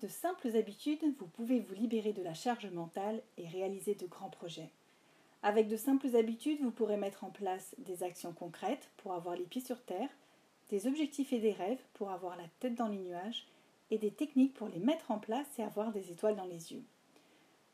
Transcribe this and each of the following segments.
De simples habitudes, vous pouvez vous libérer de la charge mentale et réaliser de grands projets. Avec de simples habitudes, vous pourrez mettre en place des actions concrètes pour avoir les pieds sur terre, des objectifs et des rêves pour avoir la tête dans les nuages, et des techniques pour les mettre en place et avoir des étoiles dans les yeux.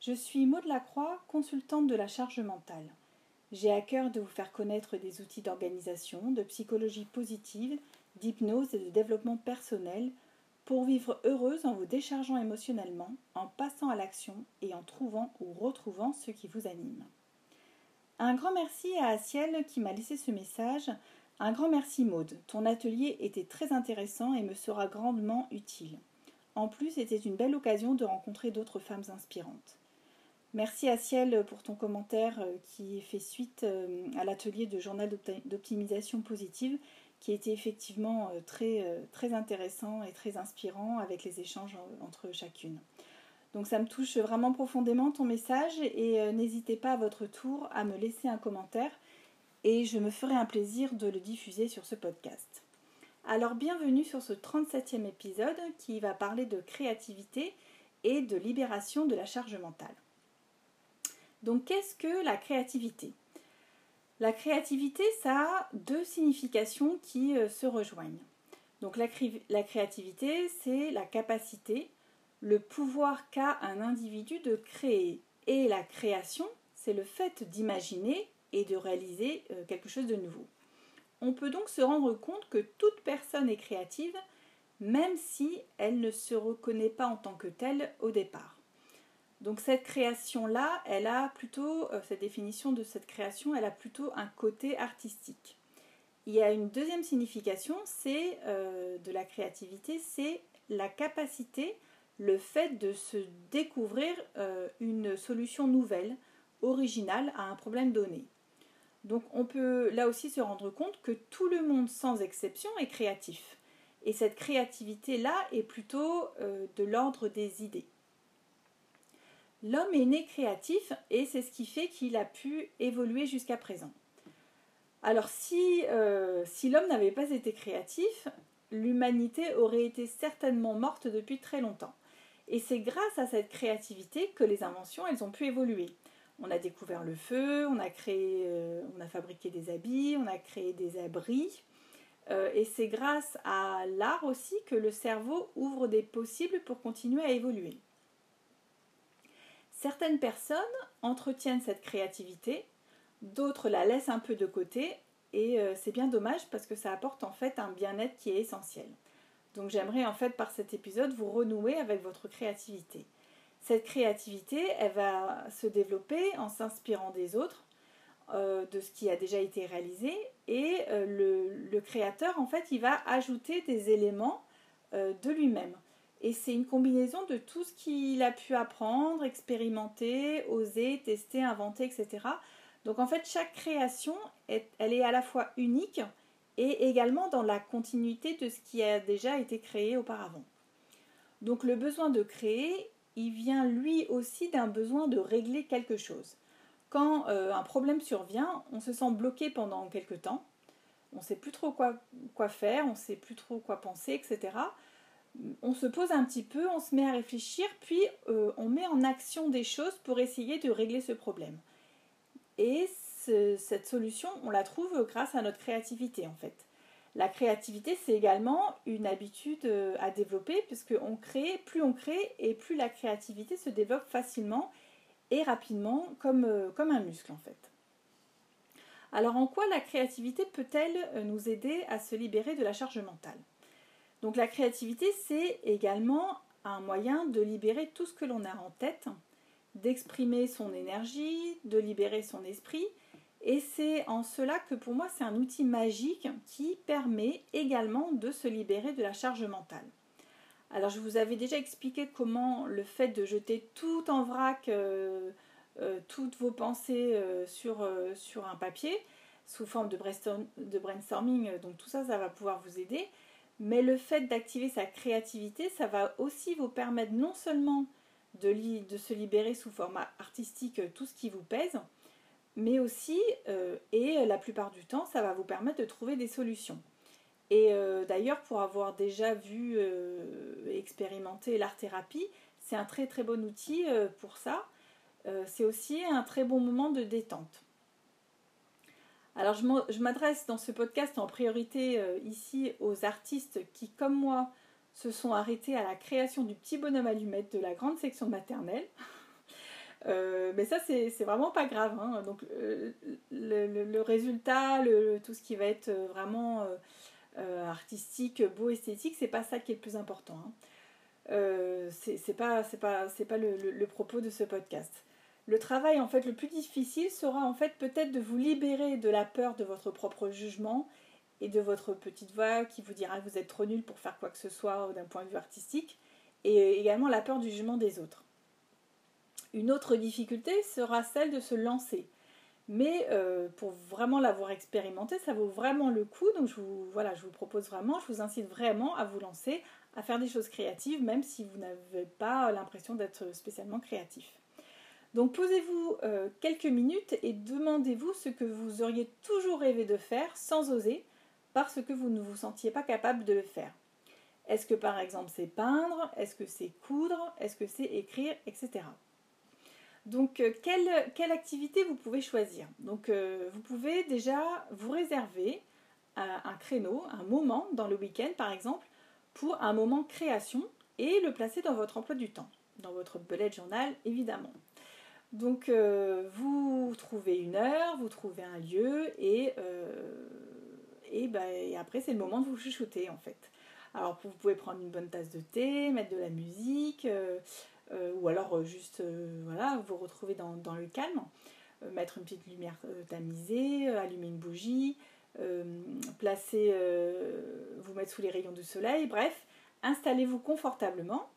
Je suis Maud Lacroix, consultante de la charge mentale. J'ai à cœur de vous faire connaître des outils d'organisation, de psychologie positive, d'hypnose et de développement personnel pour vivre heureuse en vous déchargeant émotionnellement, en passant à l'action et en trouvant ou retrouvant ce qui vous anime. Un grand merci à Ciel qui m'a laissé ce message. Un grand merci Maude. Ton atelier était très intéressant et me sera grandement utile. En plus, c'était une belle occasion de rencontrer d'autres femmes inspirantes. Merci à pour ton commentaire euh, qui fait suite euh, à l'atelier de journal d'optimisation positive qui était effectivement euh, très, euh, très intéressant et très inspirant avec les échanges entre chacune. Donc ça me touche vraiment profondément ton message et euh, n'hésitez pas à votre tour à me laisser un commentaire et je me ferai un plaisir de le diffuser sur ce podcast. Alors bienvenue sur ce 37e épisode qui va parler de créativité et de libération de la charge mentale. Donc qu'est-ce que la créativité? La créativité, ça a deux significations qui euh, se rejoignent. Donc la, créativité, c'est la capacité, le pouvoir qu'a un individu de créer. Et la création, c'est le fait d'imaginer et de réaliser euh, quelque chose de nouveau. On peut donc se rendre compte que toute personne est créative, même si elle ne se reconnaît pas en tant que telle au départ. Donc cette création-là, elle a plutôt, euh, cette définition de cette création, elle a plutôt un côté artistique. Il y a une deuxième signification, c'est euh, de la créativité, c'est la capacité, le fait de se découvrir euh, une solution nouvelle, originale à un problème donné. Donc on peut là aussi se rendre compte que tout le monde sans exception est créatif. Et cette créativité-là est plutôt de l'ordre des idées. L'homme est né créatif et c'est ce qui fait qu'il a pu évoluer jusqu'à présent. Alors si, euh, si l'homme n'avait pas été créatif, l'humanité aurait été certainement morte depuis très longtemps. Et c'est grâce à cette créativité que les inventions, elles ont pu évoluer. On a découvert le feu, on a créé, euh, on a fabriqué des habits, on a créé des abris. Euh, et c'est grâce à l'art aussi que le cerveau ouvre des possibles pour continuer à évoluer. Certaines personnes entretiennent cette créativité, d'autres la laissent un peu de côté et euh, c'est bien dommage parce que ça apporte en fait un bien-être qui est essentiel. Donc j'aimerais en fait par cet épisode vous renouer avec votre créativité. Cette créativité, elle va se développer en s'inspirant des autres, euh, de ce qui a déjà été réalisé, et euh, le, le, créateur, en fait, il va ajouter des éléments de lui-même. Et c'est une combinaison de tout ce qu'il a pu apprendre, expérimenter, oser, tester, inventer, etc. Donc en fait, chaque création, elle est à la fois unique et également dans la continuité de ce qui a déjà été créé auparavant. Donc le besoin de créer, il vient lui aussi d'un besoin de régler quelque chose. Quand euh, un problème survient, on se sent bloqué pendant quelque temps, on ne sait plus trop quoi, quoi faire, on ne sait plus trop quoi penser, etc on se pose un petit peu, on se met à réfléchir, puis euh, on met en action des choses pour essayer de régler ce problème. Et cette solution, on la trouve grâce à notre créativité en fait. La créativité, c'est également une habitude euh, à développer puisque on crée, plus on crée et plus la créativité se développe facilement et rapidement comme, euh, comme un muscle en fait. Alors en quoi la créativité peut-elle nous aider à se libérer de la charge mentale? Donc la créativité, c'est également un moyen de libérer tout ce que l'on a en tête, d'exprimer son énergie, de libérer son esprit. Et c'est en cela que pour moi c'est un outil magique qui permet également de se libérer de la charge mentale. Alors je vous avais déjà expliqué comment le fait de jeter tout en vrac, euh, euh, toutes vos pensées euh, sur, sur, un papier, sous forme de, de brainstorming, donc tout ça, ça va pouvoir vous aider. Mais le fait d'activer sa créativité, ça va aussi vous permettre non seulement de, se libérer sous format artistique tout ce qui vous pèse, mais aussi, euh, et la plupart du temps, ça va vous permettre de trouver des solutions. Et d'ailleurs, pour avoir déjà vu et expérimenté l'art-thérapie, c'est un très très bon outil pour ça. c'est aussi un très bon moment de détente. Alors je m'adresse dans ce podcast en priorité ici aux artistes qui, comme moi, se sont arrêtés à la création du petit bonhomme allumette de la grande section maternelle. Euh, mais ça, c'est vraiment pas grave. Hein. Donc, euh, le, résultat, tout ce qui va être euh, vraiment artistique, beau, esthétique, c'est pas ça qui est le plus important. Hein. c'est pas le, propos de ce podcast. Le travail, en fait, le plus difficile sera en fait peut-être de vous libérer de la peur de votre propre jugement et de votre petite voix qui vous dira que vous êtes trop nul pour faire quoi que ce soit d'un point de vue artistique, et également la peur du jugement des autres. Une autre difficulté sera celle de se lancer. Mais euh, pour vraiment l'avoir expérimenté, ça vaut vraiment le coup. Donc je vous, voilà, je vous propose vraiment, je vous incite vraiment à vous lancer, à faire des choses créatives, même si vous n'avez pas l'impression d'être spécialement créatif. Donc posez-vous euh, quelques minutes et demandez-vous ce que vous auriez toujours rêvé de faire sans oser, parce que vous ne vous sentiez pas capable de le faire. Est-ce que par exemple c'est peindre? Est-ce que c'est coudre? Est-ce que c'est écrire? Etc. Donc, euh, quelle, activité vous pouvez choisir? Donc, euh, vous pouvez déjà vous réserver un créneau, un moment dans le week-end par exemple, pour un moment création et le placer dans votre emploi du temps, dans votre bullet journal évidemment. Donc, euh, vous trouvez une heure, vous trouvez un lieu et, ben, et après, c'est le moment de vous chuchoter en fait. Alors, vous pouvez prendre une bonne tasse de thé, mettre de la musique. Euh, ou alors euh, juste euh, vous retrouver dans, le calme, mettre une petite lumière tamisée, allumer une bougie, placer, vous mettre sous les rayons du soleil, bref, installez-vous confortablement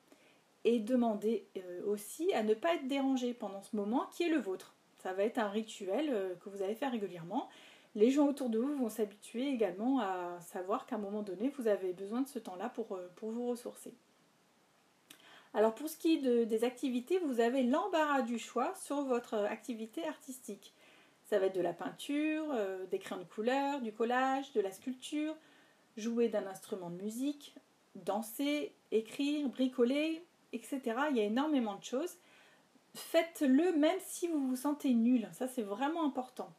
et demandez aussi à ne pas être dérangé pendant ce moment qui est le vôtre. Ça va être un rituel que vous allez faire régulièrement. Les gens autour de vous vont s'habituer également à savoir qu'à un moment donné, vous avez besoin de ce temps-là pour, pour vous ressourcer. Alors pour ce qui est des activités, vous avez l'embarras du choix sur votre activité artistique. Ça va être de la peinture, euh, des crayons de couleur, du collage, de la sculpture, jouer d'un instrument de musique, danser, écrire, bricoler, etc. Il y a énormément de choses. Faites-le même si vous vous sentez nul. Ça, c'est vraiment important.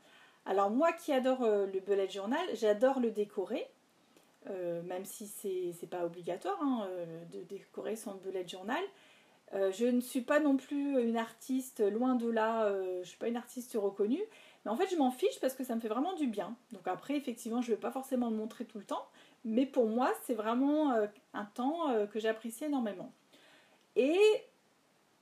Alors moi qui adore euh, le bullet journal, j'adore le décorer. Euh, même si c'est pas obligatoire hein, euh, de décorer son bullet journal. Je ne suis pas non plus une artiste, loin de là, je ne suis pas une artiste reconnue, mais en fait je m'en fiche parce que ça me fait vraiment du bien. Donc après, effectivement, je ne vais pas forcément le montrer tout le temps, mais pour moi, c'est vraiment un temps que j'apprécie énormément. Et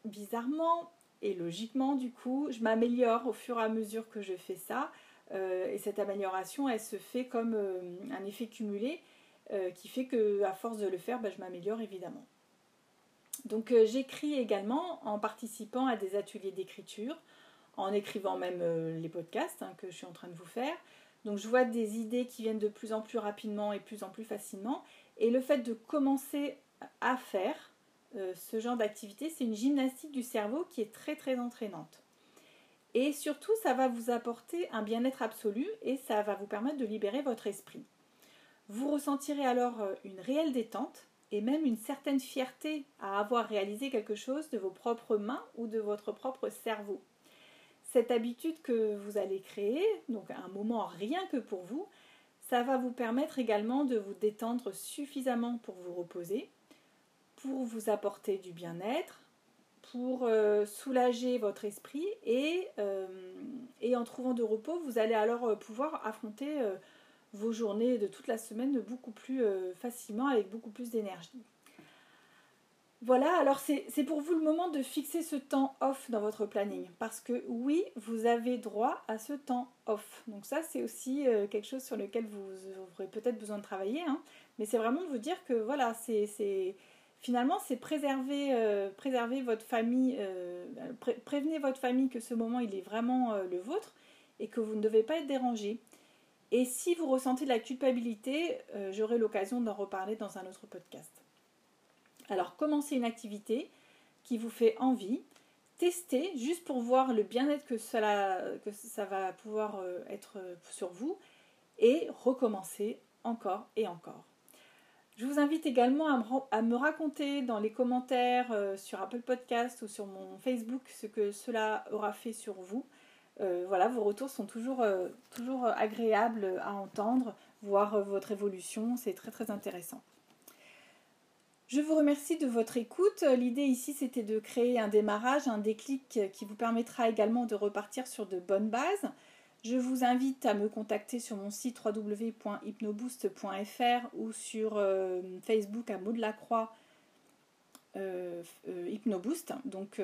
bizarrement et logiquement, du coup, je m'améliore au fur et à mesure que je fais ça. et cette amélioration, elle se fait comme un effet cumulé. Euh, qui fait que à force de le faire, bah, je m'améliore évidemment. Donc euh, j'écris également en participant à des ateliers d'écriture, en écrivant même euh, les podcasts hein, que je suis en train de vous faire. Donc je vois des idées qui viennent de plus en plus rapidement et plus en plus facilement. Et le fait de commencer à faire ce genre d'activité, c'est une gymnastique du cerveau qui est très très entraînante. Et surtout, ça va vous apporter un bien-être absolu et ça va vous permettre de libérer votre esprit. Vous ressentirez alors euh, une réelle détente et même une certaine fierté à avoir réalisé quelque chose de vos propres mains ou de votre propre cerveau. Cette habitude que vous allez créer, donc un moment rien que pour vous, ça va vous permettre également de vous détendre suffisamment pour vous reposer, vous apporter du bien-être, pour euh, soulager votre esprit et, euh, et, en trouvant de repos, vous allez alors pouvoir affronter vos journées de toute la semaine beaucoup plus euh, facilement, avec beaucoup plus d'énergie. Voilà, alors c'est pour vous le moment de fixer ce temps off dans votre planning. Parce que oui, vous avez droit à ce temps off. Donc ça, c'est aussi euh, quelque chose sur lequel vous aurez peut-être besoin de travailler. Hein. Mais c'est vraiment vous dire que voilà, c'est finalement, c'est préserver, euh, préserver votre famille, prévenez votre famille que ce moment, il est vraiment le vôtre et que vous ne devez pas être dérangé. Et si vous ressentez de la culpabilité, euh, j'aurai l'occasion d'en reparler dans un autre podcast. Alors commencez une activité qui vous fait envie, testez juste pour voir le bien-être que, que ça va pouvoir euh, être sur vous et recommencez encore et encore. Je vous invite également à me, raconter dans les commentaires sur Apple Podcast ou sur mon Facebook ce que cela aura fait sur vous. voilà, vos retours sont toujours, toujours agréables à entendre, voir votre évolution, c'est très très intéressant. Je vous remercie de votre écoute. L'idée ici, c'était de créer un démarrage, un déclic qui vous permettra également de repartir sur de bonnes bases. Je vous invite à me contacter sur mon site www.hypnoboost.fr ou sur euh, Facebook à mot de la croix euh, euh, Hypnoboost. Donc,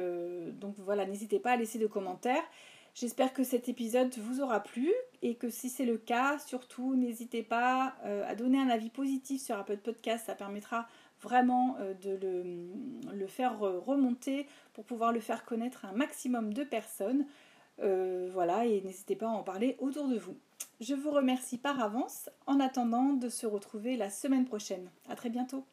donc voilà, n'hésitez pas à laisser des commentaires. J'espère que cet épisode vous aura plu et que si c'est le cas, surtout n'hésitez pas à donner un avis positif sur Apple Podcast. Ça permettra vraiment euh, de le, faire remonter pour pouvoir le faire connaître à un maximum de personnes. Euh, voilà, et n'hésitez pas à en parler autour de vous. Je vous remercie par avance en attendant de se retrouver la semaine prochaine. A très bientôt